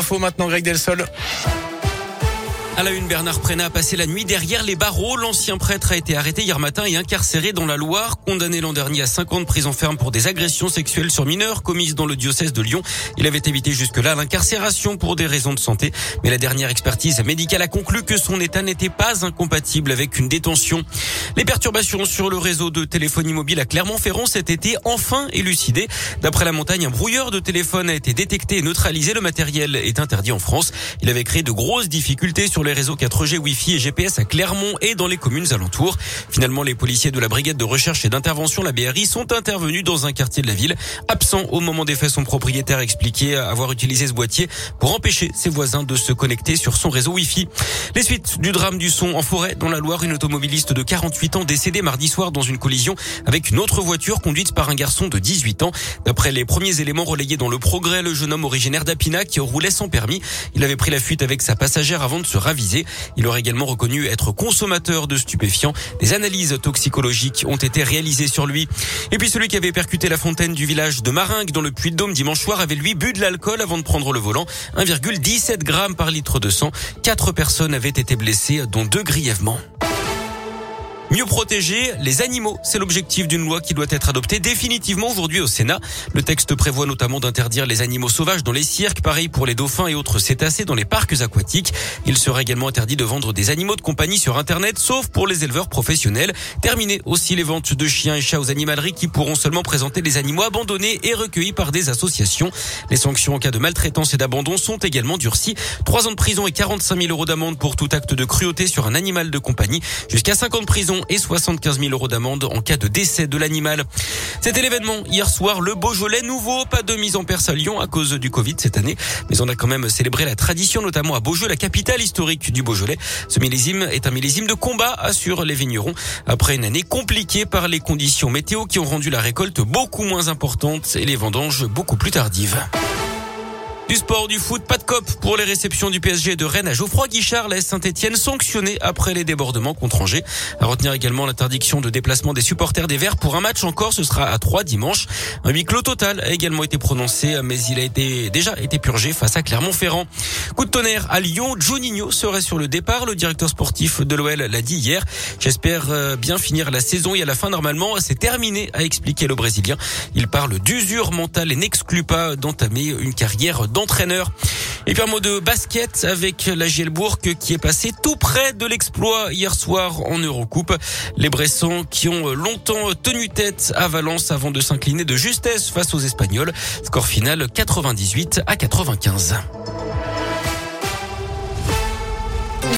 infos maintenant, Greg Delsol. À la une, Bernard Prena a passé la nuit derrière les barreaux. L'ancien prêtre a été arrêté hier matin et incarcéré dans la Loire, condamné l'an dernier à 5 ans de prison ferme pour des agressions sexuelles sur mineurs commises dans le diocèse de Lyon. Il avait évité jusque-là l'incarcération pour des raisons de santé, mais la dernière expertise médicale a conclu que son état n'était pas incompatible avec une détention. Les perturbations sur le réseau de téléphonie mobile à Clermont-Ferrand cet été enfin élucidées. D'après la montagne, un brouilleur de téléphone a été détecté et neutralisé. Le matériel est interdit en France. Il avait créé de grosses difficultés sur les les réseaux 4G, Wi-Fi et GPS à Clermont et dans les communes alentours. Finalement, les policiers de la brigade de recherche et d'intervention, la BRI, sont intervenus dans un quartier de la ville. Absent au moment des faits, son propriétaire a expliqué avoir utilisé ce boîtier pour empêcher ses voisins de se connecter sur son réseau Wi-Fi. Les suites du drame du son en forêt dans la Loire, une automobiliste de 48 ans décédée mardi soir dans une collision avec une autre voiture conduite par un garçon de 18 ans. D'après les premiers éléments relayés dans le progrès, le jeune homme originaire d'Apina qui roulait sans permis, il avait pris la fuite avec sa passagère avant de se il aurait également reconnu être consommateur de stupéfiants. Des analyses toxicologiques ont été réalisées sur lui. Et puis celui qui avait percuté la fontaine du village de Maringue dans le Puy-de-Dôme dimanche soir avait lui bu de l'alcool avant de prendre le volant. 1,17 grammes par litre de sang. Quatre personnes avaient été blessées, dont deux grièvement. Mieux protéger les animaux, c'est l'objectif d'une loi qui doit être adoptée définitivement aujourd'hui au Sénat. Le texte prévoit notamment d'interdire les animaux sauvages dans les cirques, pareil pour les dauphins et autres cétacés dans les parcs aquatiques. Il sera également interdit de vendre des animaux de compagnie sur Internet, sauf pour les éleveurs professionnels. Terminer aussi les ventes de chiens et chats aux animaleries qui pourront seulement présenter les animaux abandonnés et recueillis par des associations. Les sanctions en cas de maltraitance et d'abandon sont également durcies. Trois ans de prison et 45 000 euros d'amende pour tout acte de cruauté sur un animal de compagnie, jusqu'à 5 ans et 75 000 euros d'amende en cas de décès de l'animal. C'était l'événement hier soir, le Beaujolais nouveau, pas de mise en perce à Lyon à cause du Covid cette année, mais on a quand même célébré la tradition, notamment à Beaujeu, la capitale historique du Beaujolais. Ce millésime est un millésime de combat, assurent les vignerons, après une année compliquée par les conditions météo qui ont rendu la récolte beaucoup moins importante et les vendanges beaucoup plus tardives. Du sport, du foot, pas de cop pour les réceptions du PSG de Rennes à Geoffroy Guichard, laisse Saint-Etienne sanctionné après les débordements contre Angers. À retenir également l'interdiction de déplacement des supporters des Verts pour un match encore, ce sera à 3 dimanche. Un huis clos total a également été prononcé, mais il a été, déjà été purgé face à Clermont-Ferrand. Coup de tonnerre à Lyon, Juninho serait sur le départ. Le directeur sportif de l'OL l'a dit hier. J'espère euh, bien finir la saison et à la fin, normalement, c'est terminé, a expliqué le Brésilien. Il parle d'usure mentale et n'exclut pas d'entamer une carrière dans entraîneur. Et puis un mot de basket avec la Gielbourg qui est passé tout près de l'exploit hier soir en Eurocoupe. Les Bressons qui ont longtemps tenu tête à Valence avant de s'incliner de justesse face aux Espagnols. Score final 98 à 95.